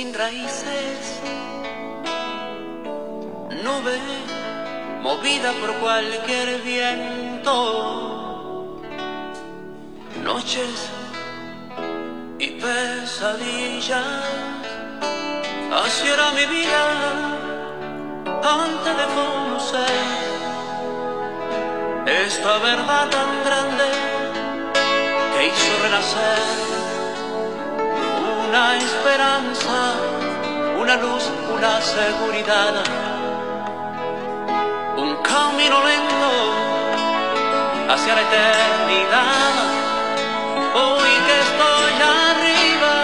sin raíces, nube movida por cualquier viento, noches y pesadillas, así era mi vida antes de conocer esta verdad tan grande que hizo renacer una esperanza, una luz, una seguridad, un camino lento hacia la eternidad. Hoy que estoy arriba,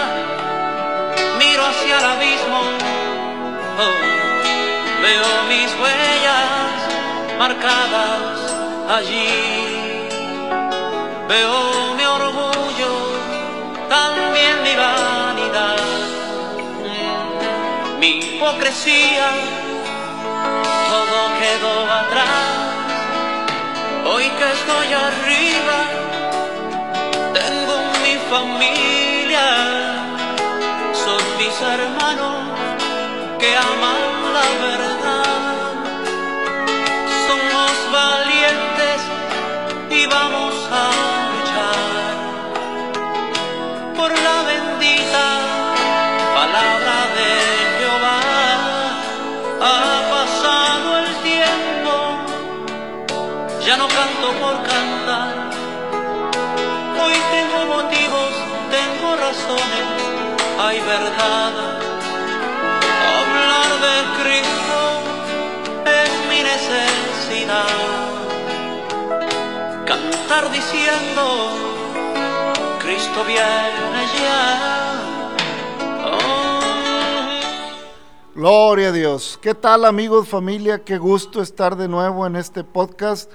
miro hacia el abismo, oh, veo mis huellas marcadas allí, veo hipocresía, todo quedó atrás. Hoy que estoy arriba, tengo mi familia, son mis hermanos que aman Hablar de Cristo es mi necesidad. Cantar diciendo, Cristo viene ya. Oh. Gloria a Dios. ¿Qué tal amigos, familia? Qué gusto estar de nuevo en este podcast.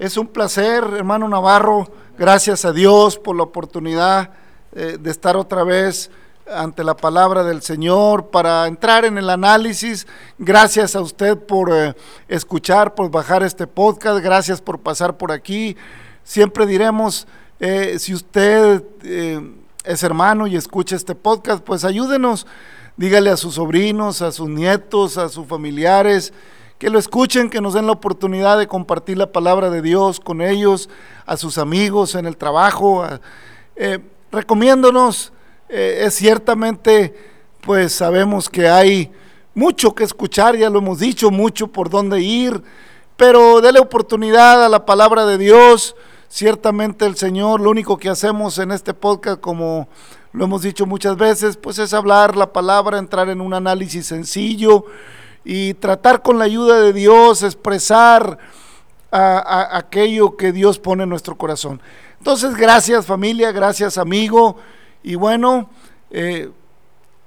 Es un placer, hermano Navarro. Gracias a Dios por la oportunidad eh, de estar otra vez ante la palabra del Señor para entrar en el análisis. Gracias a usted por eh, escuchar, por bajar este podcast. Gracias por pasar por aquí. Siempre diremos, eh, si usted eh, es hermano y escucha este podcast, pues ayúdenos. Dígale a sus sobrinos, a sus nietos, a sus familiares, que lo escuchen, que nos den la oportunidad de compartir la palabra de Dios con ellos, a sus amigos en el trabajo. recomiéndonos, eh, es ciertamente, pues sabemos que hay mucho que escuchar, ya lo hemos dicho, mucho por dónde ir, pero dele oportunidad a la palabra de Dios. Ciertamente el Señor, lo único que hacemos en este podcast, como lo hemos dicho muchas veces, pues es hablar la palabra, entrar en un análisis sencillo y tratar con la ayuda de Dios, expresar a- aquello que Dios pone en nuestro corazón. Entonces, gracias familia, gracias amigo, y bueno, eh,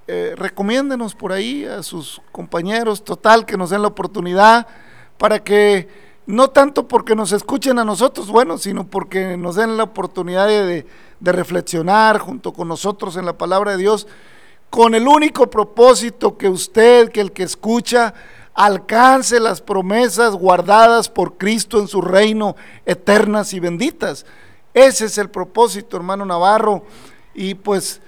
eh, recomiéndenos por ahí a sus compañeros, total, que nos den la oportunidad para que, no tanto porque nos escuchen a nosotros, bueno, sino porque nos den la oportunidad de, de reflexionar junto con nosotros en la palabra de Dios, con el único propósito que usted, que el que escucha, alcance las promesas guardadas por Cristo en su reino, eternas y benditas. Ese es el propósito, hermano Navarro. Y pues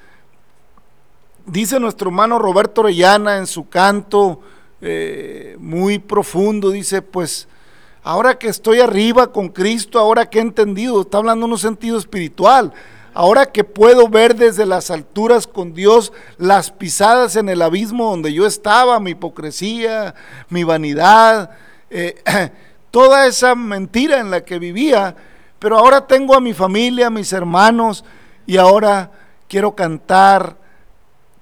dice nuestro hermano Roberto Orellana en su canto eh, muy profundo, dice, pues ahora que estoy arriba con Cristo, ahora que he entendido, está hablando en un sentido espiritual, ahora que puedo ver desde las alturas con Dios las pisadas en el abismo donde yo estaba, mi hipocresía, mi vanidad, eh, toda esa mentira en la que vivía, pero ahora tengo a mi familia, a mis hermanos, y ahora quiero cantar,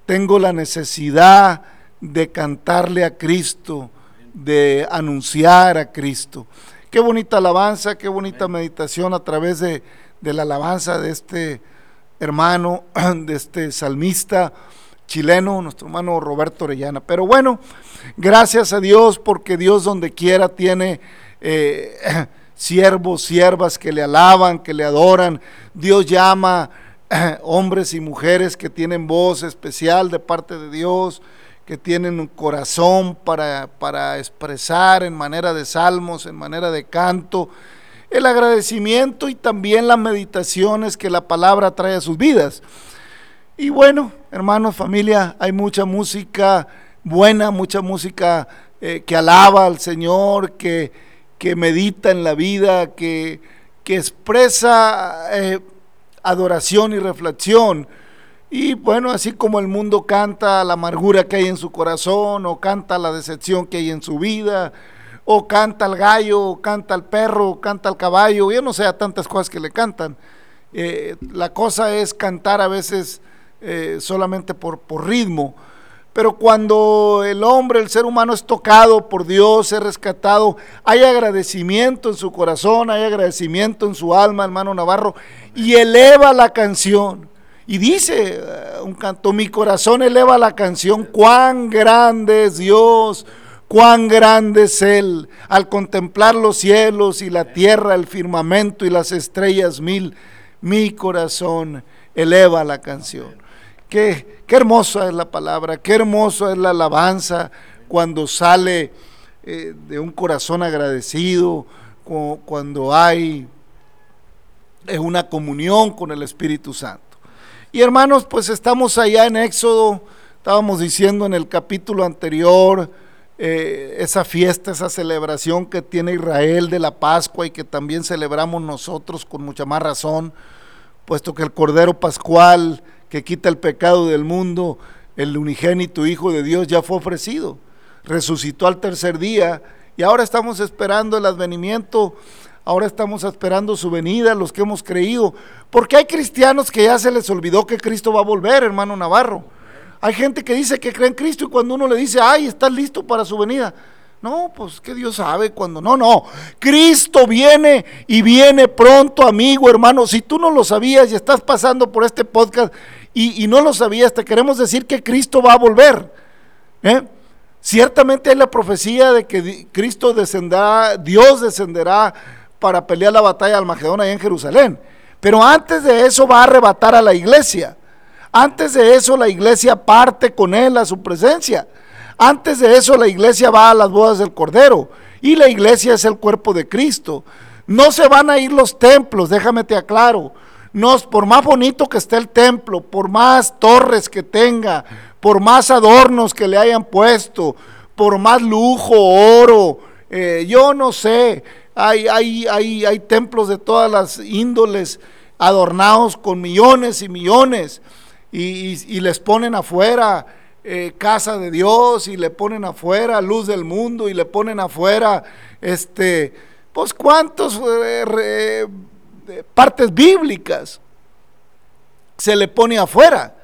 tengo la necesidad de cantarle a Cristo, de anunciar a Cristo. Qué bonita alabanza, qué bonita meditación a través de, de la alabanza de este hermano, de este salmista chileno, nuestro hermano Roberto Orellana. Pero bueno, gracias a Dios porque Dios donde quiera tiene eh, siervos, siervas que le alaban, que le adoran. Dios llama hombres y mujeres que tienen voz especial de parte de Dios, que tienen un corazón para, para expresar en manera de salmos, en manera de canto, el agradecimiento y también las meditaciones que la palabra trae a sus vidas. Y bueno, hermanos, familia, hay mucha música buena, mucha música eh, que alaba al Señor, que, que, medita en la vida, que, que expresa eh, adoración y reflexión. Y bueno, así como el mundo canta la amargura que hay en su corazón, o canta la decepción que hay en su vida, o canta el gallo, o canta el perro, o canta el caballo, yo no sé a tantas cosas que le cantan. Eh, la cosa es cantar a veces eh, solamente por, por ritmo. Pero cuando el hombre, el ser humano es tocado por Dios, es rescatado, hay agradecimiento en su corazón, hay agradecimiento en su alma, hermano Navarro, y eleva la canción. Y dice eh, un canto, mi corazón eleva la canción, cuán grande es Dios, cuán grande es Él, al contemplar los cielos y la tierra, el firmamento y las estrellas mil, mi corazón eleva la canción. Qué, hermosa es la palabra, qué hermosa es la alabanza cuando sale eh, de un corazón agradecido, cuando hay eh, una comunión con el Espíritu Santo. Y hermanos, pues estamos allá en Éxodo, estábamos diciendo en el capítulo anterior, eh, esa fiesta, esa celebración que tiene Israel de la Pascua y que también celebramos nosotros con mucha más razón, puesto que el Cordero Pascual que quita el pecado del mundo, el unigénito Hijo de Dios ya fue ofrecido, resucitó al tercer día y ahora estamos esperando el advenimiento ahora estamos esperando su venida, los que hemos creído, porque hay cristianos que ya se les olvidó que Cristo va a volver, hermano Navarro. Hay gente que dice que cree en Cristo y cuando uno le dice, ay, estás listo para su venida. No, pues que Dios sabe cuando. No, no. Cristo viene y viene pronto, amigo, hermano. Si tú no lo sabías y estás pasando por este podcast y, no lo sabías, te queremos decir que Cristo va a volver. ¿eh? Ciertamente hay la profecía de que Cristo descenderá, Dios descenderá para pelear la batalla al Magedón ahí en Jerusalén. Pero antes de eso va a arrebatar a la iglesia. Antes de eso la iglesia parte con él a su presencia. Antes de eso la iglesia va a las bodas del Cordero. Y la iglesia es el cuerpo de Cristo. No se van a ir los templos, déjame te aclaro. No, por más bonito que esté el templo, por más torres que tenga, por más adornos que le hayan puesto, por más lujo, oro, eh, yo no sé, hay, hay, hay, hay templos de todas las índoles adornados con millones y millones y, les ponen afuera eh, casa de Dios y le ponen afuera luz del mundo y le ponen afuera este pues cuántos eh, partes bíblicas se le pone afuera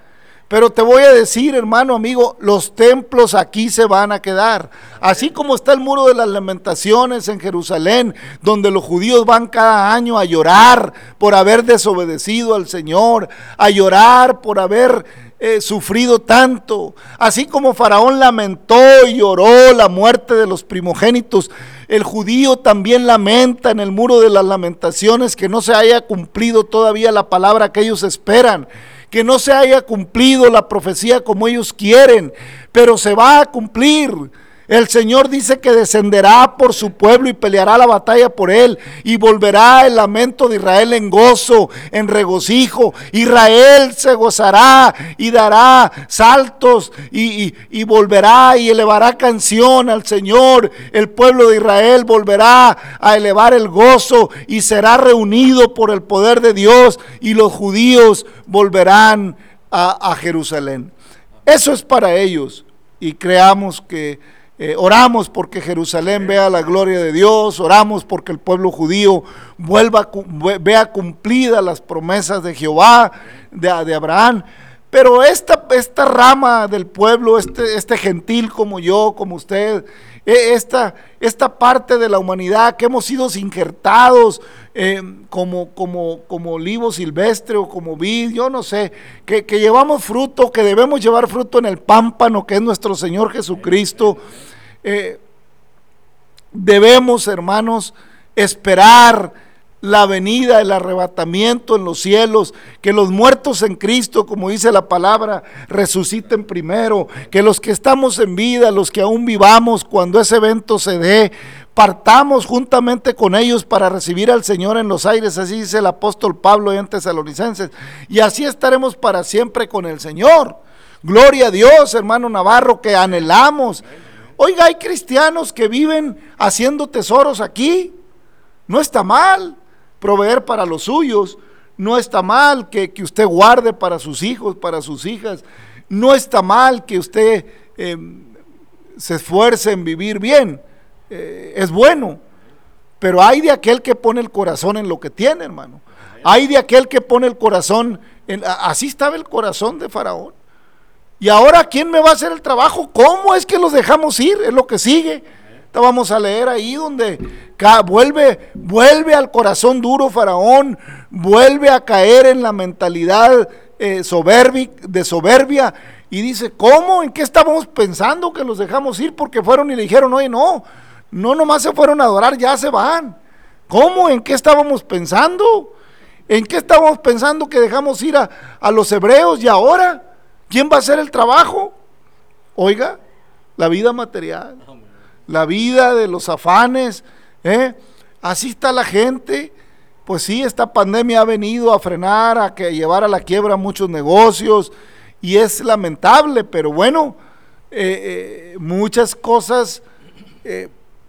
pero te voy a decir, hermano, amigo, los templos aquí se van a quedar. Así como está el muro de las lamentaciones en Jerusalén, donde los judíos van cada año a llorar por haber desobedecido al Señor, a llorar por haber eh, sufrido tanto. Así como Faraón lamentó y lloró la muerte de los primogénitos, el judío también lamenta en el muro de las lamentaciones que no se haya cumplido todavía la palabra que ellos esperan que no se haya cumplido la profecía como ellos quieren, pero se va a cumplir. El Señor dice que descenderá por su pueblo y peleará la batalla por él. Y volverá el lamento de Israel en gozo, en regocijo. Israel se gozará y dará saltos y, volverá y elevará canción al Señor. El pueblo de Israel volverá a elevar el gozo y será reunido por el poder de Dios. Y los judíos volverán a Jerusalén. Eso es para ellos. Y creamos que eh, oramos porque Jerusalén vea la gloria de Dios, oramos porque el pueblo judío vuelva, vea cumplidas las promesas de Jehová, de, de Abraham. Pero esta, esta rama del pueblo, este, este gentil como yo, como usted, e, esta, esta parte de la humanidad que hemos sido injertados eh, como, como, como olivo silvestre o como vid, yo no sé, que, que, llevamos fruto, que debemos llevar fruto en el pámpano que es nuestro Señor Jesucristo. Eh, debemos, hermanos, esperar la venida, el arrebatamiento en los cielos, que los muertos en Cristo, como dice la palabra, resuciten primero, que los que estamos en vida, los que aún vivamos cuando ese evento se dé, partamos juntamente con ellos para recibir al Señor en los aires, así dice el apóstol Pablo en Tesalonicenses, y así estaremos para siempre con el Señor. Gloria a Dios, hermano Navarro, que anhelamos. Oiga, hay cristianos que viven haciendo tesoros aquí. No está mal proveer para los suyos. No está mal que, usted guarde para sus hijos, para sus hijas. No está mal que usted em, se esfuerce en vivir bien. Eh, es bueno. Pero hay de aquel que pone el corazón en lo que tiene, hermano. Hay de aquel que pone el corazón en... Así estaba el corazón de Faraón. Y ahora, ¿quién me va a hacer el trabajo? ¿Cómo es que los dejamos ir? Es lo que sigue. Vamos a leer ahí donde vuelve, vuelve al corazón duro Faraón, vuelve a caer en la mentalidad eh, de soberbia y dice, ¿cómo? ¿En qué estábamos pensando que los dejamos ir? Porque fueron y le dijeron, oye, no, no nomás se fueron a adorar, ya se van. ¿Cómo? ¿En qué estábamos pensando? ¿En qué estábamos pensando que dejamos ir a, a los hebreos y ahora? ¿Quién va a hacer el trabajo? Oiga, la vida material, la vida de los afanes, ¿eh? así está la gente. Pues sí, esta pandemia ha venido a frenar, a llevar a la quiebra muchos negocios y es lamentable, pero bueno, eh, eh, muchas cosas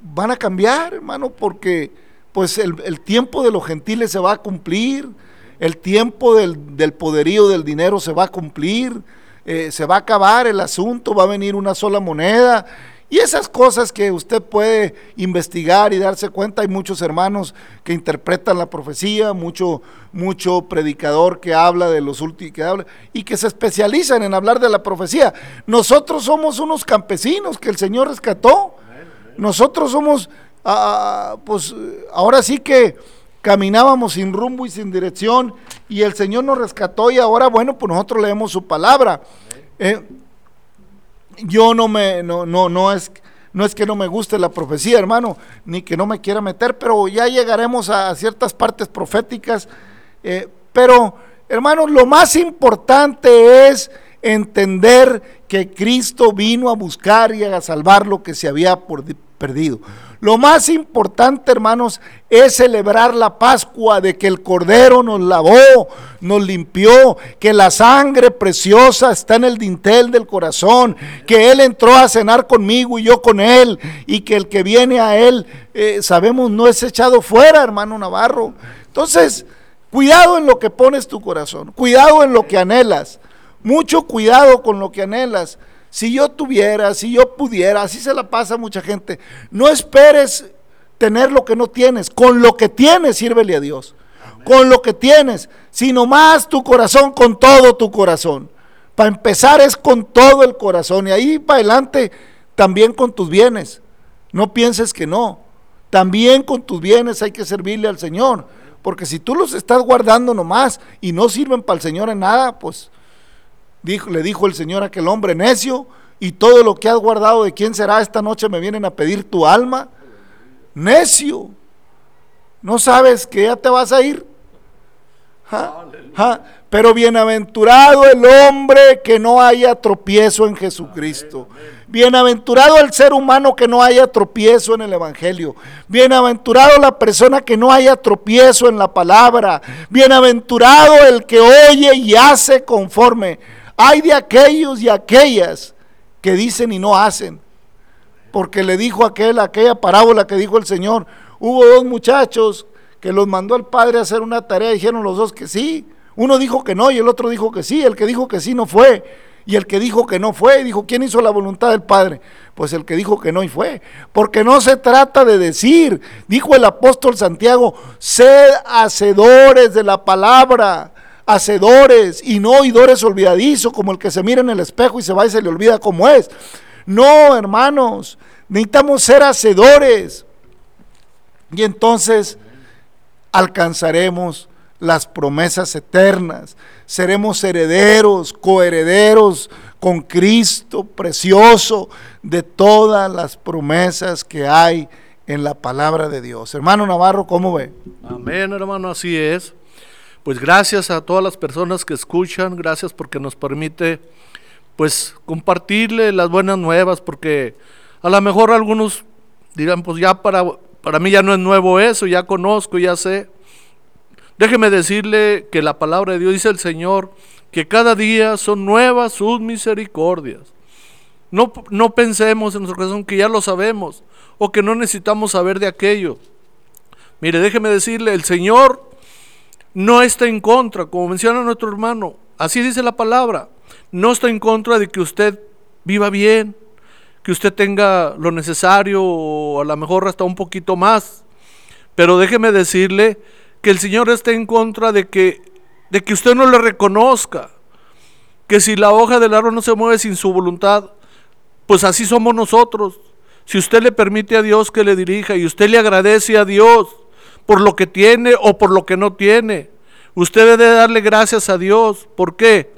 van a cambiar, hermano, porque pues el, tiempo de los gentiles se va a cumplir, el tiempo del poderío del dinero se va a cumplir, eh, se va a acabar el asunto, va a venir una sola moneda. Y esas cosas que usted puede investigar y darse cuenta, hay muchos hermanos que interpretan la profecía, mucho, mucho predicador que habla de los últimos, que habla, y que se especializan en hablar de la profecía. Nosotros somos unos campesinos que el Señor rescató. Nosotros somos, ah, pues ahora sí que caminábamos sin rumbo y sin dirección y el Señor nos rescató y ahora, bueno, pues nosotros leemos su palabra. Eh, yo no me, no, no, no es, no es que no me guste la profecía, hermano, ni que no me quiera meter, pero ya llegaremos a, ciertas partes proféticas. Eh, pero, hermano, lo más importante es entender que Cristo vino a buscar y a salvar lo que se había perdido. Lo más importante, hermanos, es celebrar la Pascua de que el Cordero nos lavó, nos limpió, que la sangre preciosa está en el dintel del corazón, que Él entró a cenar conmigo y yo con Él, y que el que viene a Él, eh, sabemos, no es echado fuera, hermano Navarro. Entonces, cuidado en lo que pones tu corazón, cuidado en lo que anhelas, mucho cuidado con lo que anhelas. Si yo tuviera, si yo pudiera, así se la pasa a mucha gente. No esperes tener lo que no tienes. Con lo que tienes, sírvele a Dios. Con lo que tienes. Sino más tu corazón, con todo tu corazón. Para empezar es con todo el corazón. Y ahí para adelante también con tus bienes. No pienses que no. También con tus bienes hay que servirle al Señor. Porque si tú los estás guardando nomás y no sirven para el Señor en nada, pues le dijo el Señor a aquel hombre necio, y todo lo que has guardado de quién será esta noche me vienen a pedir tu alma. Necio, ¿no sabes que ya te vas a ir? Pero bienaventurado el hombre que no haya tropiezo en Jesucristo. Bienaventurado el ser humano que no haya tropiezo en el Evangelio. Bienaventurado la persona que no haya tropiezo en la palabra. Bienaventurado el que oye y hace conforme hay de aquellos y aquellas que dicen y no hacen. Porque le dijo aquel, aquella parábola que dijo el Señor, hubo dos muchachos que los mandó el padre a hacer una tarea, dijeron los dos que sí. Uno dijo que no y el otro dijo que sí. El que dijo que sí no fue. Y el que dijo que no fue, dijo, ¿quién hizo la voluntad del Padre? Pues el que dijo que no y fue. Porque no se trata de decir, dijo el apóstol Santiago, sed hacedores de la palabra hacedores y no oidores olvidadizos, como el que se mira en el espejo y se va y se le olvida cómo es. No, hermanos, necesitamos ser hacedores. Y entonces alcanzaremos las promesas eternas, seremos herederos, coherederos con Cristo precioso de todas las promesas que hay en la palabra de Dios. Hermano Navarro, ¿cómo ve? Amén, hermano, así es. Pues gracias a todas las personas que escuchan, gracias porque nos permite pues compartirle las buenas nuevas, porque a lo mejor algunos dirán, pues ya para, para mí ya no es nuevo eso, ya conozco, ya sé. Déjeme decirle que la palabra de Dios dice el Señor que cada día son nuevas sus misericordias. No, no pensemos en nuestro corazón que ya lo sabemos o que no necesitamos saber de aquello. Mire, déjeme decirle, el Señor no está en contra, como menciona nuestro hermano, así dice la palabra, no está en contra de que usted viva bien, que usted tenga lo necesario o a lo mejor hasta un poquito más. Pero déjeme decirle que el Señor está en contra de que, de que usted no le reconozca, que si la hoja del árbol no se mueve sin su voluntad, pues así somos nosotros. Si usted le permite a Dios que le dirija y usted le agradece a Dios por lo que tiene o por lo que no tiene, usted debe darle gracias a Dios. ¿Por qué?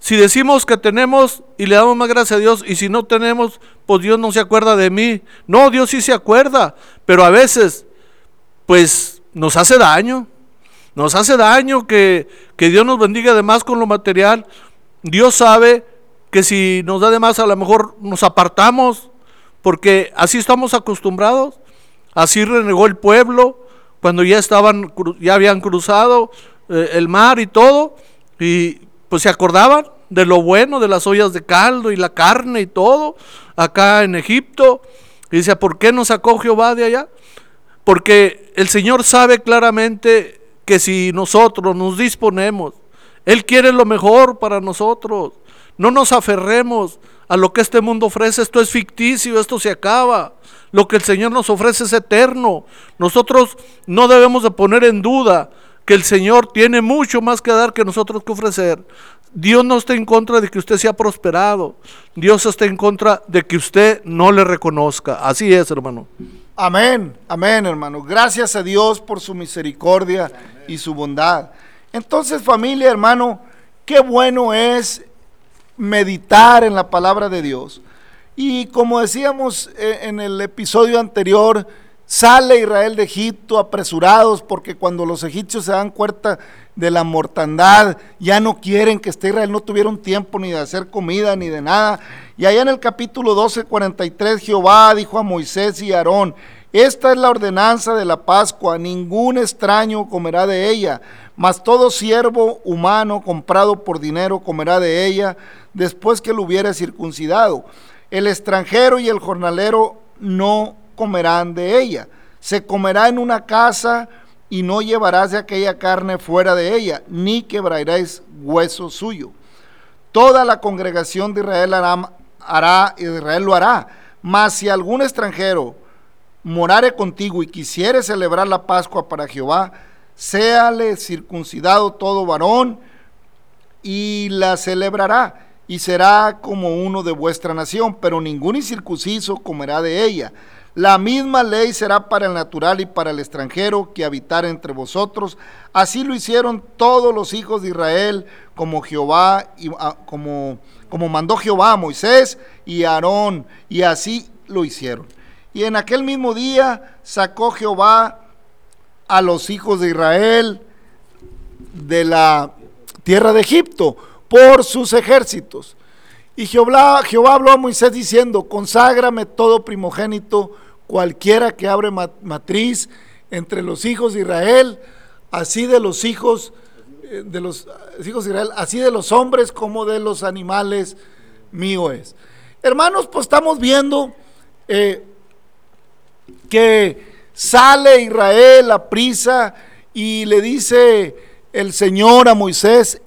Si decimos que tenemos y le damos más gracias a Dios y si no tenemos, pues Dios no se acuerda de mí. No, Dios sí se acuerda, pero a veces, pues nos hace daño. Nos hace daño que, Dios nos bendiga además con lo material. Dios sabe que si nos da de más a lo mejor nos apartamos, porque así estamos acostumbrados. Así renegó el pueblo cuando ya estaban, ya habían cruzado eh, el mar y todo, y pues se acordaban de lo bueno, de las ollas de caldo y la carne y todo, acá en Egipto. Y dice, ¿por qué nos sacó Jehová de allá? Porque el Señor sabe claramente que si nosotros nos disponemos, Él quiere lo mejor para nosotros. No nos aferremos a lo que este mundo ofrece. Esto es ficticio, esto se acaba. Lo que el Señor nos ofrece es eterno. Nosotros no debemos de poner en duda que el Señor tiene mucho más que dar que nosotros que ofrecer. Dios no está en contra de que usted sea prosperado. Dios está en contra de que usted no le reconozca. Así es, hermano. Amén, amén, hermano. Gracias a Dios por su misericordia y su bondad. Entonces, familia, hermano, qué bueno es meditar en la palabra de Dios. Y como decíamos eh, en el episodio anterior, sale Israel de Egipto apresurados porque cuando los egipcios se dan cuenta de la mortandad, ya no quieren que esté Israel, no tuvieron tiempo ni de hacer comida ni de nada y allá en el capítulo 12, 43, Jehová dijo a Moisés y Aarón, esta es la ordenanza de la Pascua, ningún extraño comerá de ella, mas todo siervo humano comprado por dinero comerá de ella después que lo hubiere circuncidado. El extranjero y el jornalero no comerán de ella. Se comerá en una casa y no llevarás de aquella carne fuera de ella, ni quebraréis hueso suyo. Toda la congregación de Israel hará, hará, Israel lo hará. Mas si algún extranjero morare contigo y quisiere celebrar la Pascua para Jehová, séale circuncidado todo varón y la celebrará y será como uno de vuestra nación, pero ningún incircunciso comerá de ella. La misma ley será para el natural y para el extranjero que habitar entre vosotros. Así lo hicieron todos los hijos de Israel, como Jehová y ah, como como mandó Jehová a Moisés y a Aarón, y así lo hicieron. Y en aquel mismo día sacó Jehová a los hijos de Israel de la tierra de Egipto por sus ejércitos. Y Jehová, Jehová habló a Moisés diciendo, conságrame todo primogénito, cualquiera que abre matriz entre los hijos de Israel, así de los hijos de los hijos de Israel, así de los hombres como de los animales, mío es. Hermanos, pues estamos viendo eh, que sale Israel a prisa y le dice el Señor a Moisés,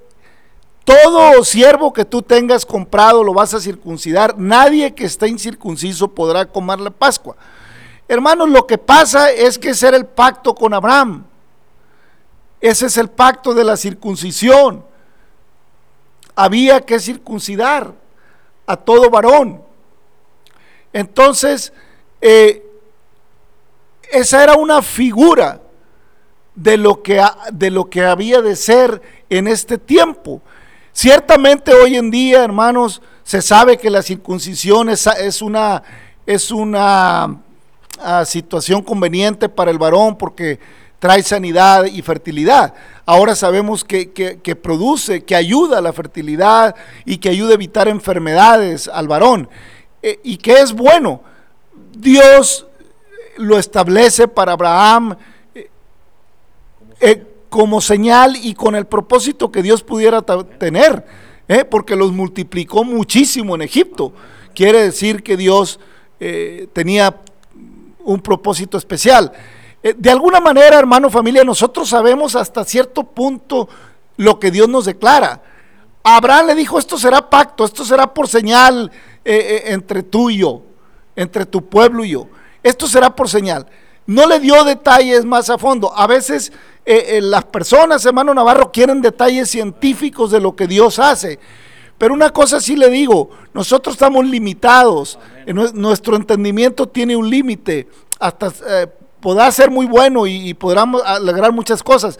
todo siervo que tú tengas comprado lo vas a circuncidar, nadie que esté incircunciso podrá comer la Pascua. Hermanos, lo que pasa es que ese era el pacto con Abraham. Ese es el pacto de la circuncisión. Había que circuncidar a todo varón. Entonces, eh, esa era una figura de lo, que, de lo que había de ser en este tiempo. Ciertamente hoy en día, hermanos, se sabe que la circuncisión es, es una, es una ah, situación conveniente para el varón porque trae sanidad y fertilidad. Ahora sabemos que, que, produce, que ayuda a la fertilidad y que ayuda a evitar enfermedades al varón. Eh, y que es bueno. Dios lo establece para Abraham eh, eh, como señal y con el propósito que Dios pudiera tener, porque los multiplicó muchísimo en Egipto. Quiere decir que Dios tenía un propósito especial. Eh, de alguna manera, hermano, familia, nosotros sabemos hasta cierto punto lo que Dios nos declara. Abraham le dijo, esto será pacto, esto será por señal eh, eh, entre tú y yo, entre tu pueblo y yo. Esto será por señal. No le dio detalles más a fondo. A veces las personas, hermano Navarro, quieren detalles científicos de lo que Dios hace. Pero una cosa sí le digo, nosotros estamos limitados, nuestro entendimiento tiene un límite, hasta podrá ser muy bueno y, y podrán lograr muchas cosas,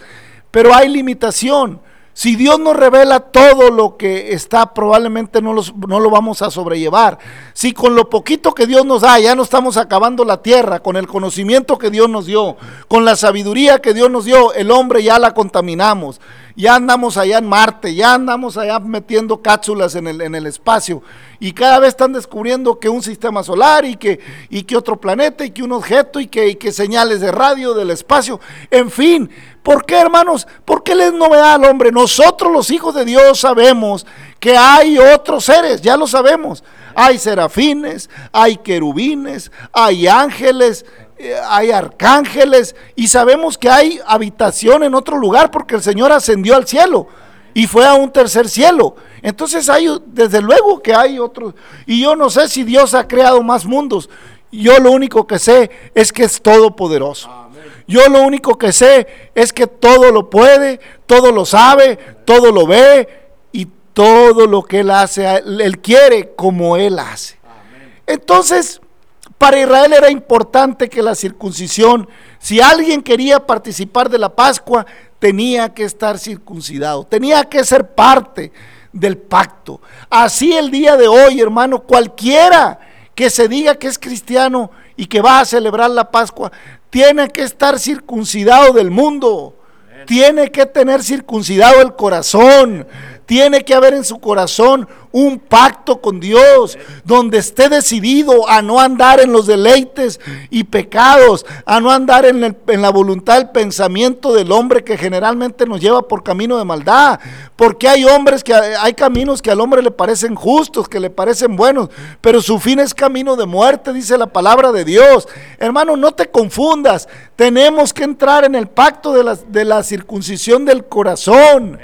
pero hay limitación. Si Dios nos revela todo lo que está, probablemente no, no, lo vamos a sobrellevar. Si con lo poquito que Dios nos da, ya no estamos acabando la tierra, con el conocimiento que Dios nos dio, con la sabiduría que Dios nos dio, el hombre ya la contaminamos. Ya andamos allá en Marte, ya andamos allá metiendo cápsulas en el, en el espacio. Y cada vez están descubriendo que un sistema solar y que, y que otro planeta y que un objeto y que, y que señales de radio del espacio. En fin, ¿Por qué, hermanos? ¿Por qué les novedad al hombre? Nosotros los hijos de Dios sabemos que hay otros seres, ya lo sabemos. Hay serafines, hay querubines, hay ángeles, eh, hay arcángeles y sabemos que hay habitación en otro lugar porque el Señor ascendió al cielo y fue a un tercer cielo. Entonces hay, desde luego que hay otros. Y yo no sé si Dios ha creado más mundos. Yo lo único que sé es que es todopoderoso. Yo lo único que sé es que todo lo puede, todo lo sabe, todo lo ve y todo lo que Él hace, Él quiere como Él hace. Entonces, para Israel era importante que la circuncisión, si alguien quería participar de la Pascua, tenía que estar circuncidado, tenía que ser parte del pacto. Así el día de hoy, hermano, cualquiera que se diga que es cristiano y que va a celebrar la Pascua, tiene que estar circuncidado del mundo, tiene que tener circuncidado el corazón, tiene que haber en su corazón un pacto con Dios, donde esté decidido a no andar en los deleites y pecados, a no andar en, la voluntad, el pensamiento del hombre que generalmente nos lleva por camino de maldad. Porque hay hombres que hay caminos que al hombre le parecen justos, que le parecen buenos, pero su fin es camino de muerte, dice la palabra de Dios. Hermano, no te confundas, tenemos que entrar en el pacto de la, de la circuncisión del corazón.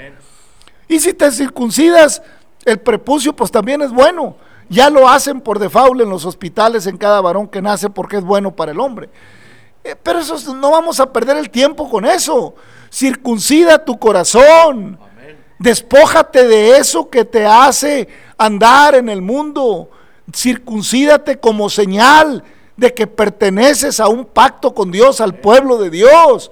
Y si te circuncidas el prepucio, pues también es bueno. Ya lo hacen por default en los hospitales en cada varón que nace porque es bueno para el hombre. Eh, pero eso no vamos a perder el tiempo con eso. Circuncida tu corazón. Despójate de eso que te hace andar en el mundo. Circuncídate como señal de que perteneces a un pacto con Dios, al pueblo de Dios.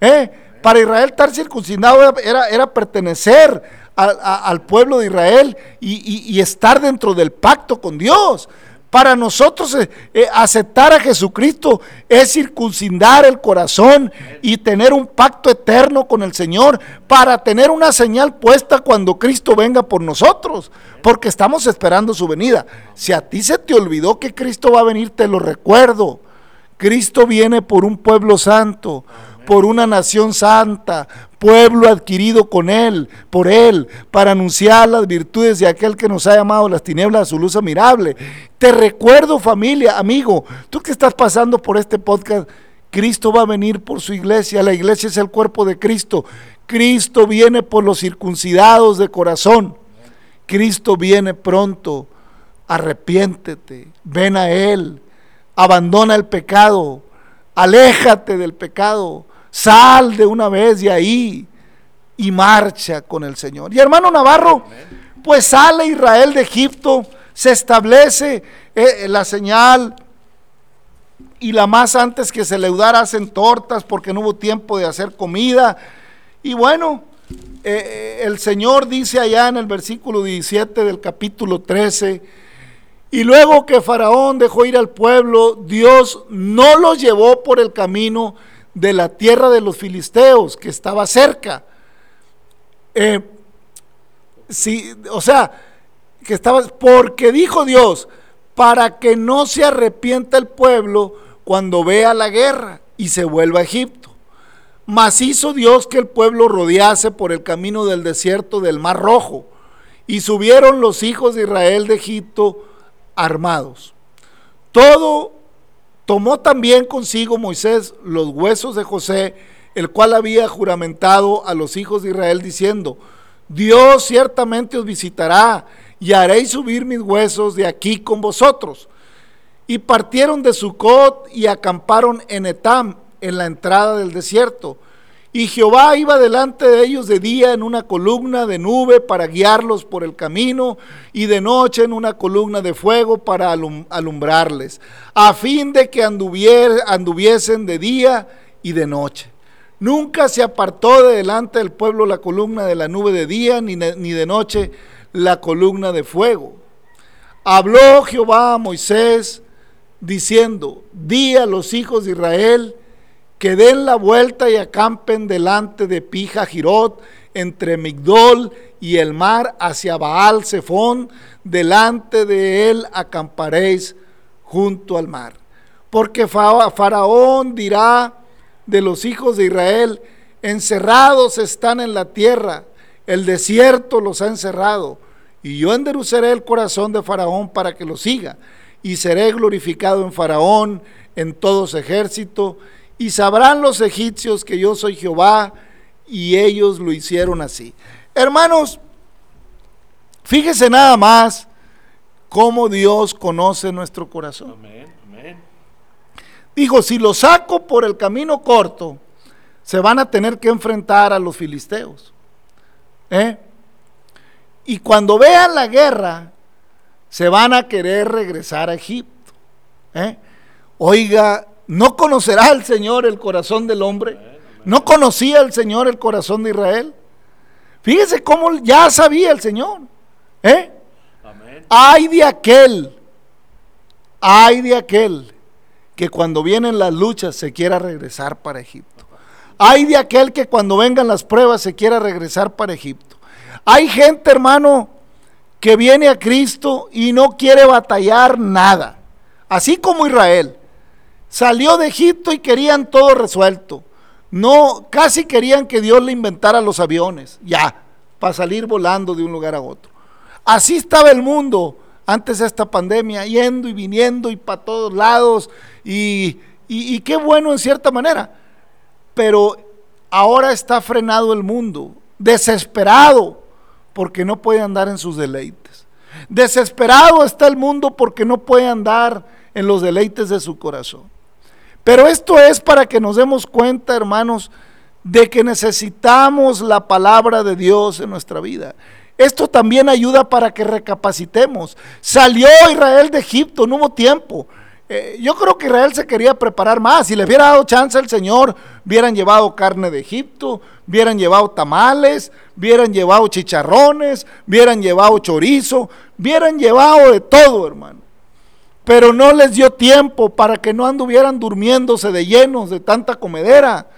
¿Eh? Para Israel estar circuncidado era, pertenecer al pueblo de Israel y, estar dentro del pacto con Dios. Para nosotros eh, eh, aceptar a Jesucristo es circuncidar el corazón y tener un pacto eterno con el Señor para tener una señal puesta cuando Cristo venga por nosotros, porque estamos esperando su venida. Si a ti se te olvidó que Cristo va a venir, te lo recuerdo. Cristo viene por un pueblo santo por una nación santa, pueblo adquirido con Él, por Él, para anunciar las virtudes de aquel que nos ha llamado las tinieblas a su luz admirable. Te recuerdo familia, amigo, tú que estás pasando por este podcast, Cristo va a venir por su iglesia, la iglesia es el cuerpo de Cristo, Cristo viene por los circuncidados de corazón, Cristo viene pronto, arrepiéntete, ven a Él, abandona el pecado, aléjate del pecado, Sal de una vez de ahí y marcha con el Señor. Y hermano Navarro, pues sale Israel de Egipto, se establece eh, la señal y la más antes que se leudara hacen tortas porque no hubo tiempo de hacer comida. Y bueno, eh, eh, el Señor dice allá en el versículo 17 del capítulo 13, Y luego que Faraón dejó ir al pueblo, Dios no los llevó por el camino de la tierra de los filisteos, que estaba cerca. Eh, sí, o sea, que estaba, porque dijo Dios, para que no se arrepienta el pueblo cuando vea la guerra y se vuelva a Egipto. Mas hizo Dios que el pueblo rodease por el camino del desierto del Mar Rojo, y subieron los hijos de Israel de Egipto armados. Todo tomó también consigo Moisés los huesos de José, el cual había juramentado a los hijos de Israel diciendo, Dios ciertamente os visitará y haréis subir mis huesos de aquí con vosotros. Y partieron de Sucot y acamparon en Etam, en la entrada del desierto. Y Jehová iba delante de ellos de día en una columna de nube para guiarlos por el camino y de noche en una columna de fuego para alumbrarles, a fin de que anduviesen de día y de noche. Nunca se apartó de delante del pueblo la columna de la nube de día ni de noche la columna de fuego. Habló Jehová a Moisés diciendo, di a los hijos de Israel, que den la vuelta y acampen delante de Pija Girot, entre Migdol y el mar, hacia Baal Zephón, delante de él acamparéis junto al mar. Porque Faraón dirá de los hijos de Israel, encerrados están en la tierra, el desierto los ha encerrado, y yo enderezaré el corazón de Faraón para que lo siga, y seré glorificado en Faraón, en todo su ejército, y sabrán los egipcios que yo soy Jehová, y ellos lo hicieron así. Hermanos, fíjese nada más cómo Dios conoce nuestro corazón. Amén, amén. Dijo, si lo saco por el camino corto, se van a tener que enfrentar a los filisteos. ¿Eh? Y cuando vean la guerra, se van a querer regresar a Egipto. ¿eh? Oiga, ¿No conocerá el Señor el corazón del hombre? ¿No conocía el Señor el corazón de Israel? Fíjese cómo ya sabía el Señor. ¿eh? Ay de aquel, ay de aquel que cuando vienen las luchas se quiera regresar para Egipto. Hay de aquel que cuando vengan las pruebas se quiera regresar para Egipto. Hay gente, hermano, que viene a Cristo y no quiere batallar nada. Así como Israel. Salió de Egipto y querían todo resuelto. No, casi querían que Dios le inventara los aviones, ya, para salir volando de un lugar a otro. Así estaba el mundo antes de esta pandemia, yendo y viniendo y para todos lados, y, y qué bueno en cierta manera. Pero ahora está frenado el mundo, desesperado, porque no puede andar en sus deleites. Desesperado está el mundo porque no puede andar en los deleites de su corazón. Pero esto es para que nos demos cuenta, hermanos, de que necesitamos la palabra de Dios en nuestra vida. Esto también ayuda para que recapacitemos. Salió Israel de Egipto, no hubo tiempo. Eh, yo creo que Israel se quería preparar más. Si le hubiera dado chance al Señor, hubieran llevado carne de Egipto, hubieran llevado tamales, hubieran llevado chicharrones, hubieran llevado chorizo, hubieran llevado de todo, hermano pero no les dio tiempo para que no anduvieran durmiéndose de llenos de tanta comedera,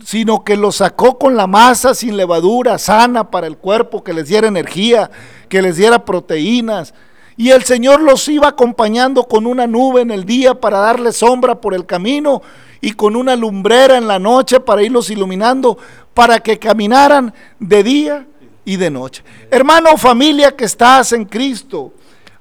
sino que los sacó con la masa sin levadura, sana para el cuerpo, que les diera energía, que les diera proteínas. Y el Señor los iba acompañando con una nube en el día para darle sombra por el camino y con una lumbrera en la noche para irlos iluminando, para que caminaran de día y de noche. Hermano, familia que estás en Cristo,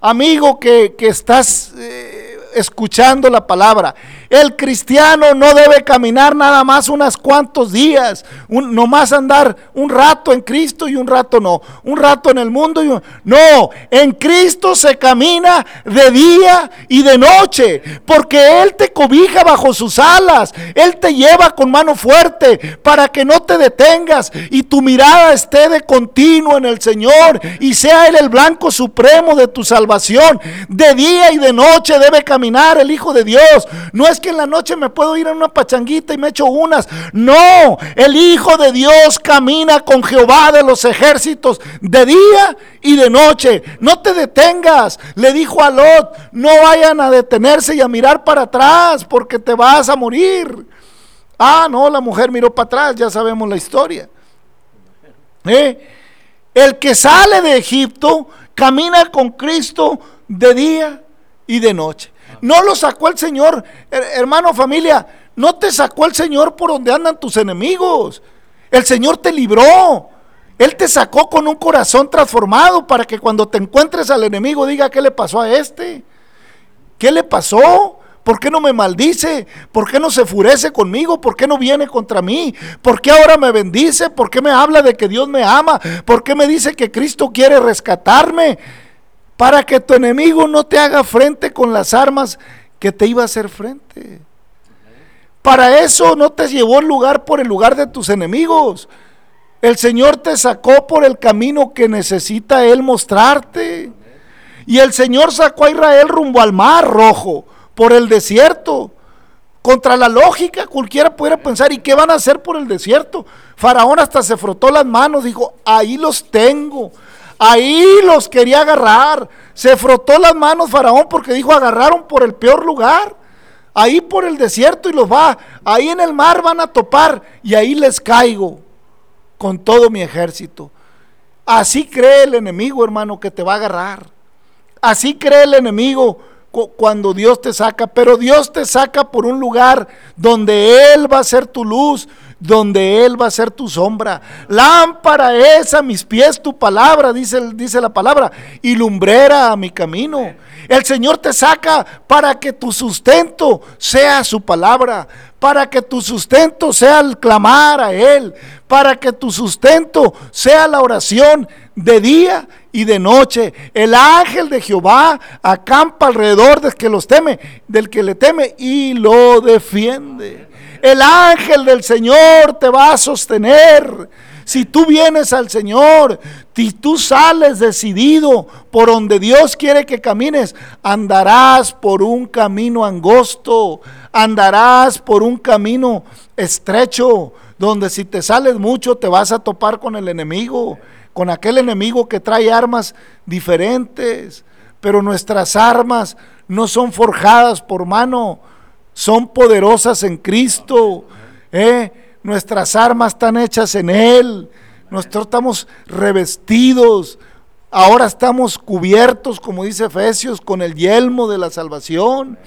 amigo que, estás eh, escuchando la palabra, el cristiano no debe caminar nada más unos cuantos días, un, nomás andar un rato en Cristo y un rato no, un rato en el mundo y no, en Cristo se camina de día y de noche, porque Él te cobija bajo sus alas, Él te lleva con mano fuerte para que no te detengas y tu mirada esté de continuo en el Señor y sea Él el blanco supremo de tu salvación. De día y de noche debe caminar el Hijo de Dios. Nuestro en la noche me puedo ir a una pachanguita y me echo unas. No, el Hijo de Dios camina con Jehová de los ejércitos de día y de noche. No te detengas, le dijo a Lot, no vayan a detenerse y a mirar para atrás porque te vas a morir. Ah, no, la mujer miró para atrás, ya sabemos la historia. ¿Eh? El que sale de Egipto camina con Cristo de día y de noche. No lo sacó el Señor, hermano, familia, no te sacó el Señor por donde andan tus enemigos. El Señor te libró. Él te sacó con un corazón transformado para que cuando te encuentres al enemigo diga, ¿qué le pasó a este? ¿Qué le pasó? ¿Por qué no me maldice? ¿Por qué no se enfurece conmigo? ¿Por qué no viene contra mí? ¿Por qué ahora me bendice? ¿Por qué me habla de que Dios me ama? ¿Por qué me dice que Cristo quiere rescatarme? Para que tu enemigo no te haga frente con las armas que te iba a hacer frente. Para eso no te llevó el lugar por el lugar de tus enemigos. El Señor te sacó por el camino que necesita Él mostrarte. Y el Señor sacó a Israel rumbo al mar rojo por el desierto. Contra la lógica, cualquiera pudiera pensar, ¿y qué van a hacer por el desierto? Faraón hasta se frotó las manos, dijo, ahí los tengo, ahí los quería agarrar. Se frotó las manos Faraón porque dijo, agarraron por el peor lugar, ahí por el desierto y los va, ahí en el mar van a topar y ahí les caigo con todo mi ejército. Así cree el enemigo, hermano, que te va a agarrar. Así cree el enemigo cuando Dios te saca, pero Dios te saca por un lugar donde Él va a ser tu luz, donde Él va a ser tu sombra. Lámpara es a mis pies tu palabra, dice, dice la palabra, y lumbrera a mi camino. El Señor te saca para que tu sustento sea su palabra, para que tu sustento sea el clamar a Él, para que tu sustento sea la oración de día y de noche. El ángel de Jehová acampa alrededor del que los teme, del que le teme y lo defiende. El ángel del Señor te va a sostener. Si tú vienes al Señor, si tú sales decidido por donde Dios quiere que camines, andarás por un camino angosto, andarás por un camino estrecho, donde si te sales mucho te vas a topar con el enemigo, con aquel enemigo que trae armas diferentes, pero nuestras armas no son forjadas por mano, son poderosas en Cristo. ¿eh? nuestras armas están hechas en Él, nosotros estamos revestidos, ahora estamos cubiertos, como dice Efesios, con el yelmo de la salvación,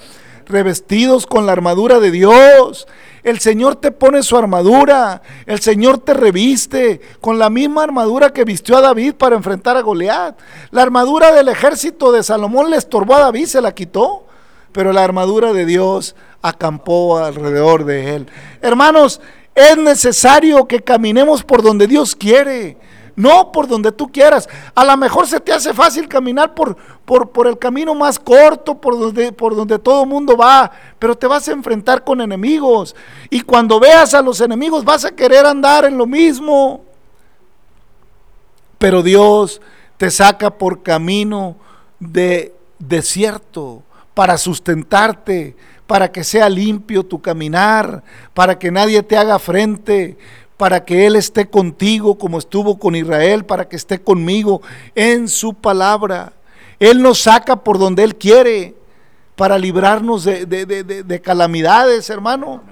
revestidos con la armadura de Dios. El Señor te pone su armadura, el Señor te reviste con la misma armadura que vistió a David para enfrentar a Goliat. La armadura del ejército de Salomón le estorbó a David, se la quitó, pero la armadura de Dios acampó alrededor de él. Hermanos, es necesario que caminemos por donde Dios quiere, no por donde tú quieras. A lo mejor se te hace fácil caminar por, por, por el camino más corto, por donde, por donde todo el mundo va, pero te vas a enfrentar con enemigos. Y cuando veas a los enemigos vas a querer andar en lo mismo. Pero Dios te saca por camino de desierto para sustentarte, para que sea limpio tu caminar, para que nadie te haga frente, para que Él esté contigo como estuvo con Israel, para que esté conmigo en su palabra. Él nos saca por donde Él quiere para librarnos de, calamidades, hermano.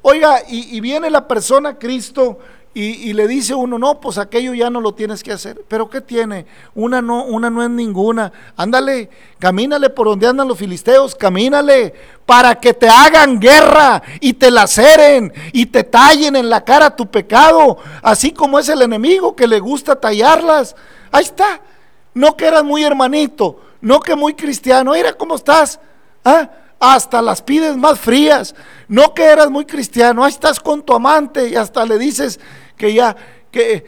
Oiga, y, y viene la persona Cristo y, le dice uno, no, pues aquello ya no lo tienes que hacer. Pero ¿qué tiene? Una no, una no es ninguna. Ándale, camínale por donde andan los filisteos, camínale para que te hagan guerra y te laceren y te tallen en la cara tu pecado, así como es el enemigo que le gusta tallarlas. Ahí está. No que eras muy hermanito, no que muy cristiano. Mira cómo estás. ¿Ah? hasta las pides más frías. No que eras muy cristiano, ahí estás con tu amante y hasta le dices que ya, que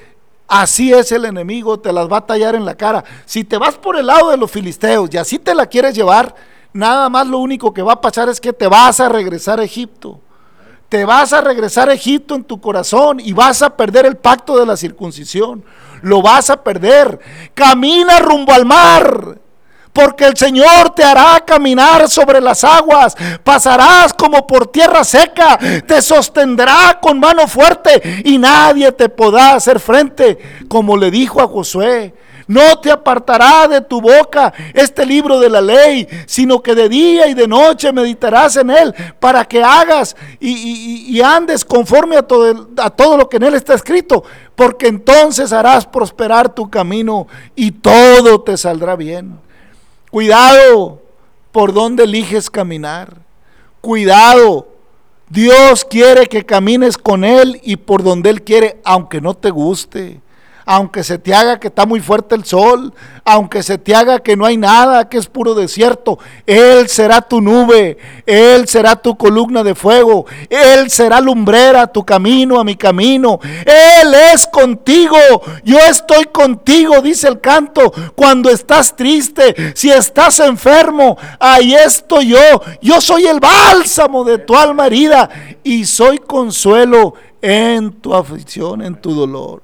así es el enemigo, te las va a tallar en la cara. Si te vas por el lado de los filisteos y así te la quieres llevar, nada más lo único que va a pasar es que te vas a regresar a Egipto. Te vas a regresar a Egipto en tu corazón y vas a perder el pacto de la circuncisión. Lo vas a perder. Camina rumbo al mar porque el Señor te hará caminar sobre las aguas, pasarás como por tierra seca, te sostendrá con mano fuerte y nadie te podrá hacer frente, como le dijo a Josué. No te apartará de tu boca este libro de la ley, sino que de día y de noche meditarás en él para que hagas y, andes conforme a todo, a todo lo que en él está escrito, porque entonces harás prosperar tu camino y todo te saldrá bien. Cuidado por donde eliges caminar. Cuidado. Dios quiere que camines con Él y por donde Él quiere, aunque no te guste aunque se te haga que está muy fuerte el sol, aunque se te haga que no hay nada, que es puro desierto, Él será tu nube, Él será tu columna de fuego, Él será lumbrera a tu camino, a mi camino, Él es contigo, yo estoy contigo, dice el canto, cuando estás triste, si estás enfermo, ahí estoy yo, yo soy el bálsamo de tu alma herida y soy consuelo en tu aflicción, en tu dolor.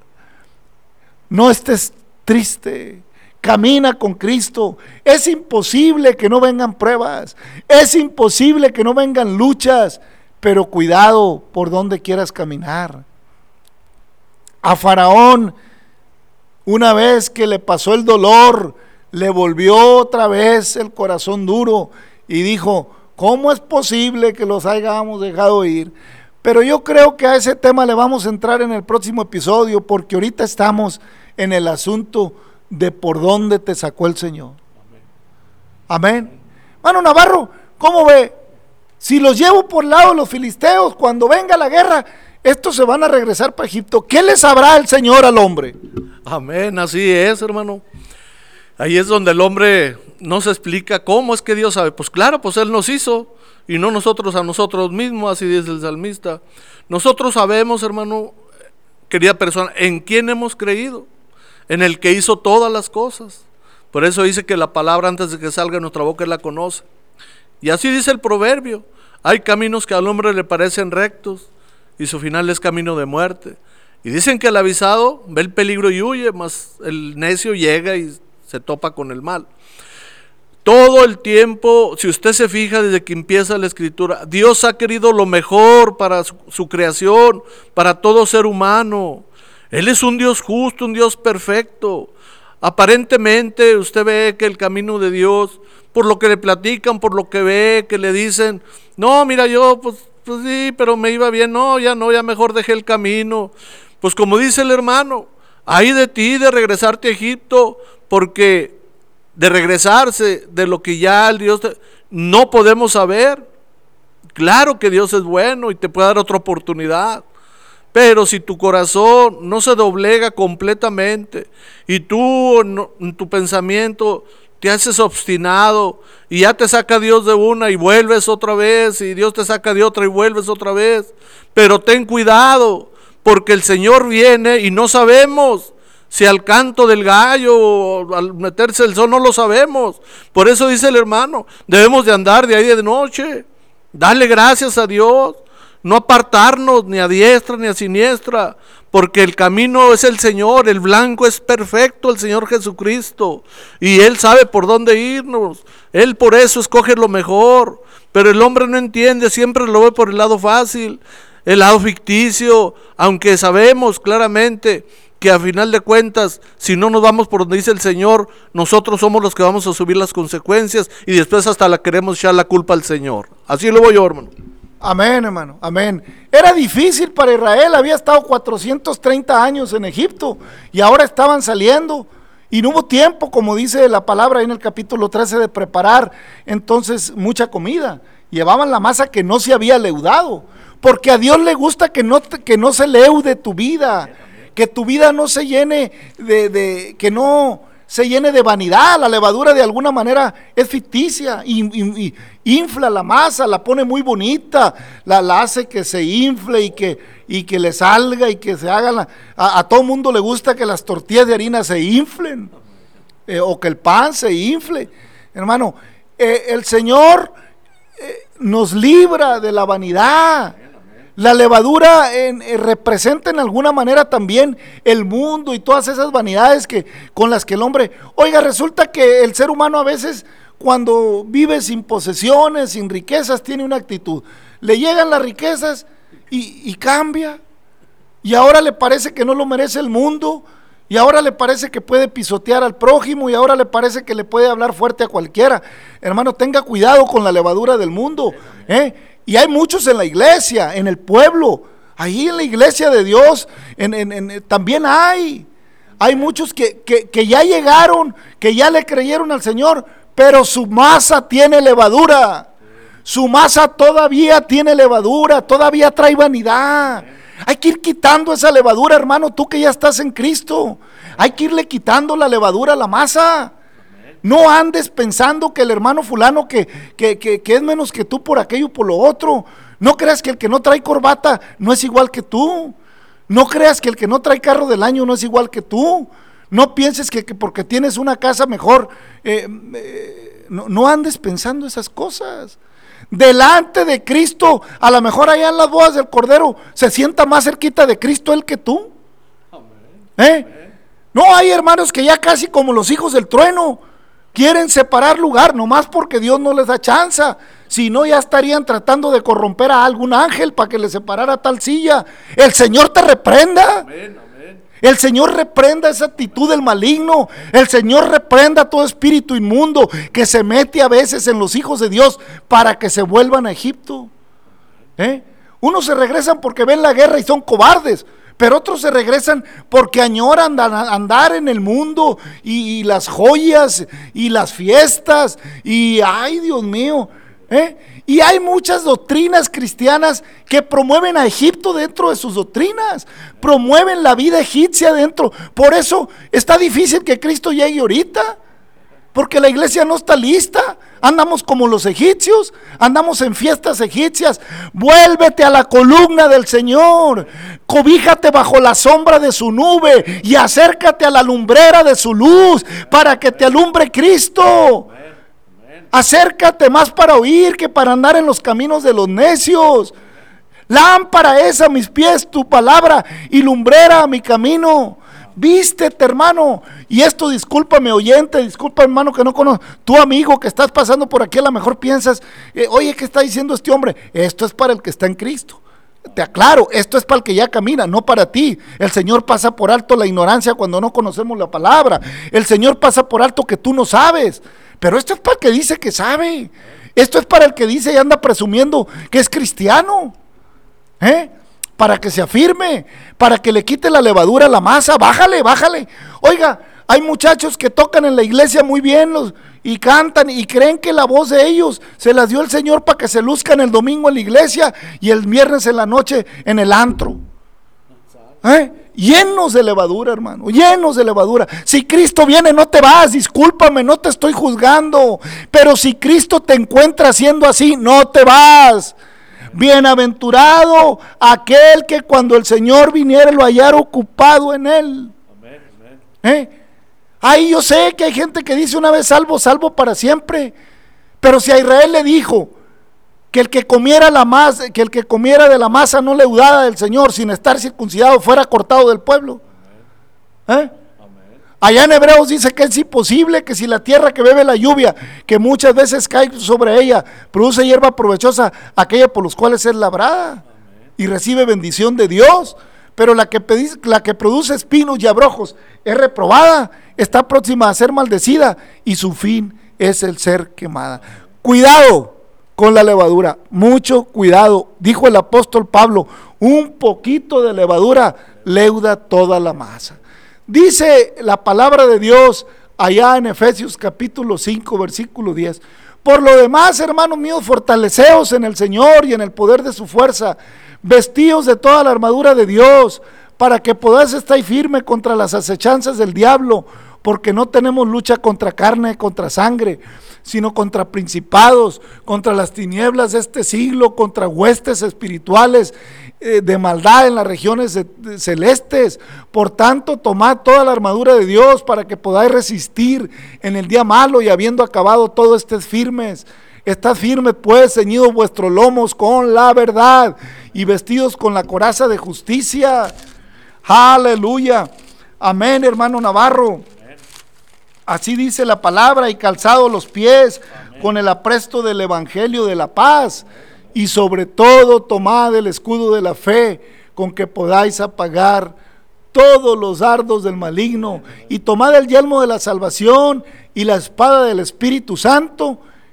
No estés triste. Camina con Cristo. Es imposible que no vengan pruebas. Es imposible que no vengan luchas. Pero cuidado por donde quieras caminar. A Faraón, una vez que le pasó el dolor, le volvió otra vez el corazón duro y dijo, ¿cómo es posible que los hayamos dejado ir? Pero yo creo que a ese tema le vamos a entrar en el próximo episodio porque ahorita estamos en el asunto de por dónde te sacó el Señor. Amén. Mano Navarro, ¿cómo ve? Si los llevo por lado los filisteos, cuando venga la guerra, estos se van a regresar para Egipto. ¿Qué le sabrá el Señor al hombre? Amén, así es, hermano. Ahí es donde el hombre no se explica cómo es que Dios sabe. Pues claro, pues Él nos hizo y no nosotros a nosotros mismos, así dice el salmista. Nosotros sabemos, hermano, querida persona, en quién hemos creído en el que hizo todas las cosas. Por eso dice que la palabra antes de que salga de nuestra boca Él la conoce. Y así dice el proverbio. Hay caminos que al hombre le parecen rectos y su final es camino de muerte. Y dicen que el avisado ve el peligro y huye, mas el necio llega y se topa con el mal. Todo el tiempo, si usted se fija desde que empieza la escritura, Dios ha querido lo mejor para su, su creación, para todo ser humano. Él es un Dios justo, un Dios perfecto. Aparentemente usted ve que el camino de Dios, por lo que le platican, por lo que ve, que le dicen, no, mira, yo pues, pues sí, pero me iba bien, no, ya no, ya mejor dejé el camino. Pues como dice el hermano, hay de ti de regresarte a Egipto, porque de regresarse de lo que ya el Dios no podemos saber. Claro que Dios es bueno y te puede dar otra oportunidad. Pero si tu corazón no se doblega completamente y tú en tu pensamiento te haces obstinado y ya te saca Dios de una y vuelves otra vez y Dios te saca de otra y vuelves otra vez. Pero ten cuidado porque el Señor viene y no sabemos si al canto del gallo o al meterse el sol no lo sabemos. Por eso dice el hermano, debemos de andar de ahí de noche. Dale gracias a Dios no apartarnos ni a diestra ni a siniestra, porque el camino es el Señor, el blanco es perfecto, el Señor Jesucristo, y Él sabe por dónde irnos, Él por eso escoge lo mejor, pero el hombre no entiende, siempre lo ve por el lado fácil, el lado ficticio, aunque sabemos claramente que a final de cuentas, si no nos vamos por donde dice el Señor, nosotros somos los que vamos a subir las consecuencias y después hasta la queremos echar la culpa al Señor. Así lo voy yo, hermano. Amén, hermano, amén. Era difícil para Israel, había estado 430 años en Egipto y ahora estaban saliendo. Y no hubo tiempo, como dice la palabra en el capítulo 13, de preparar entonces mucha comida. Llevaban la masa que no se había leudado. Porque a Dios le gusta que no, que no se leude tu vida. Que tu vida no se llene de, de que no se llene de vanidad. La levadura de alguna manera es ficticia. Y, infla la masa, la pone muy bonita, la, hace que se infle y que, y que le salga y que se haga. a, todo mundo le gusta que las tortillas de harina se inflen eh, o que el pan se infle. Hermano, eh, el Señor eh, nos libra de la vanidad. La levadura eh, representa en alguna manera también el mundo y todas esas vanidades que, con las que el hombre... Oiga, resulta que el ser humano a veces cuando vive sin posesiones, sin riquezas, tiene una actitud. Le llegan las riquezas y, y cambia. Y ahora le parece que no lo merece el mundo. Y ahora le parece que puede pisotear al prójimo. Y ahora le parece que le puede hablar fuerte a cualquiera. Hermano, tenga cuidado con la levadura del mundo. ¿eh? Y hay muchos en la iglesia, en el pueblo. Ahí en la iglesia de Dios en- en- en- también hay. Hay muchos que, que- que ya llegaron, que ya le creyeron al Señor, pero su masa tiene levadura. Su masa todavía tiene levadura, todavía trae vanidad. Hay que ir quitando esa levadura, hermano, tú que ya estás en Cristo. Hay que irle quitando la levadura a la masa. No andes pensando que el hermano fulano que, que, que- que es menos que tú por aquello por lo otro. No creas que el que no trae corbata no es igual que tú. No creas que el que no trae carro del año no es igual que tú. No pienses que, que porque tienes una casa mejor, eh, eh, no, no andes pensando esas cosas. Delante de Cristo, a lo mejor allá en las bodas del Cordero, se sienta más cerquita de Cristo él que tú. ¿Eh? No, hay hermanos que ya casi como los hijos del trueno quieren separar lugar, nomás porque Dios no les da chance. Si no, ya estarían tratando de corromper a algún ángel para que le separara tal silla. El Señor te reprenda. El Señor reprenda esa actitud del maligno. El Señor reprenda todo espíritu inmundo que se mete a veces en los hijos de Dios para que se vuelvan a Egipto. ¿Eh? Unos se regresan porque ven la guerra y son cobardes, pero otros se regresan porque añoran andar en el mundo y, y las joyas y las fiestas y, ay Dios mío, ¿eh? Y hay muchas doctrinas cristianas que promueven a Egipto dentro de sus doctrinas, promueven la vida egipcia dentro. Por eso está difícil que Cristo llegue ahorita. Porque la iglesia no está lista. Andamos como los egipcios. Andamos en fiestas egipcias. Vuélvete a la columna del Señor. Cobíjate bajo la sombra de su nube. Y acércate a la lumbrera de su luz. Para que te alumbre Cristo. Acércate más para oír que para andar en los caminos de los necios. Lámpara es a mis pies tu palabra y lumbrera a mi camino. Vístete, hermano. Y esto, discúlpame, oyente, disculpa, hermano, que no conozco. Tu amigo que estás pasando por aquí, a lo mejor piensas, eh, oye, ¿qué está diciendo este hombre? Esto es para el que está en Cristo. Te aclaro, esto es para el que ya camina, no para ti. El Señor pasa por alto la ignorancia cuando no conocemos la palabra. El Señor pasa por alto que tú no sabes. Pero esto es para el que dice que sabe. Esto es para el que dice y anda presumiendo que es cristiano. ¿Eh? Para que se afirme, para que le quite la levadura a la masa, bájale, bájale. Oiga, hay muchachos que tocan en la iglesia muy bien los, y cantan y creen que la voz de ellos se las dio el Señor para que se luzcan el domingo en la iglesia y el viernes en la noche en el antro. ¿Eh? Llenos de levadura, hermano, llenos de levadura. Si Cristo viene, no te vas, discúlpame, no te estoy juzgando. Pero si Cristo te encuentra haciendo así, no te vas. Bienaventurado aquel que cuando el Señor viniera lo hallara ocupado en él. ¿Eh? Ahí yo sé que hay gente que dice una vez salvo, salvo para siempre. Pero si a Israel le dijo que el que comiera la masa, que el que comiera de la masa no leudada del Señor sin estar circuncidado fuera cortado del pueblo. ¿Eh? Allá en Hebreos dice que es imposible que si la tierra que bebe la lluvia, que muchas veces cae sobre ella, produce hierba provechosa, aquella por los cuales es labrada y recibe bendición de Dios, pero la que, produce espinos y abrojos es reprobada, está próxima a ser maldecida y su fin es el ser quemada. Cuidado con la levadura, mucho cuidado, dijo el apóstol Pablo, un poquito de levadura leuda toda la masa. Dice la palabra de Dios allá en Efesios capítulo 5, versículo 10. Por lo demás, hermanos míos, fortaleceos en el Señor y en el poder de su fuerza, vestidos de toda la armadura de Dios, para que podáis estar firme contra las acechanzas del diablo, porque no tenemos lucha contra carne, contra sangre, sino contra principados, contra las tinieblas de este siglo, contra huestes espirituales eh, de maldad en las regiones celestes. Por tanto, tomad toda la armadura de Dios para que podáis resistir en el día malo y habiendo acabado todo estés firmes. Estad firmes pues, ceñidos vuestros lomos con la verdad y vestidos con la coraza de justicia. Aleluya. Amén, hermano Navarro. Así dice la palabra y calzado los pies con el apresto del Evangelio de la paz y sobre todo tomad el escudo de la fe con que podáis apagar todos los dardos del maligno y tomad el yelmo de la salvación y la espada del Espíritu Santo,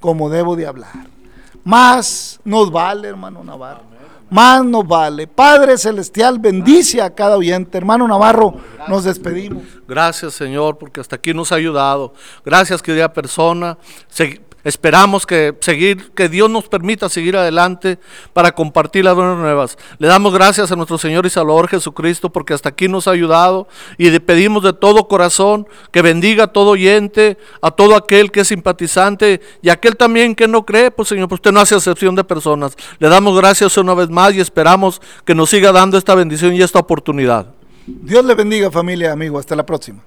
como debo de hablar. Más nos vale, hermano Navarro más nos vale. Padre Celestial, bendice a cada oyente. Hermano Navarro, nos despedimos. Gracias, Señor, porque hasta aquí nos ha ayudado. Gracias, querida persona. Esperamos que seguir, que Dios nos permita seguir adelante para compartir las buenas nuevas. Le damos gracias a nuestro Señor y Salvador Jesucristo porque hasta aquí nos ha ayudado y le pedimos de todo corazón que bendiga a todo oyente, a todo aquel que es simpatizante y aquel también que no cree, pues Señor, pues usted no hace excepción de personas. Le damos gracias una vez más y esperamos que nos siga dando esta bendición y esta oportunidad. Dios le bendiga familia, amigo. Hasta la próxima.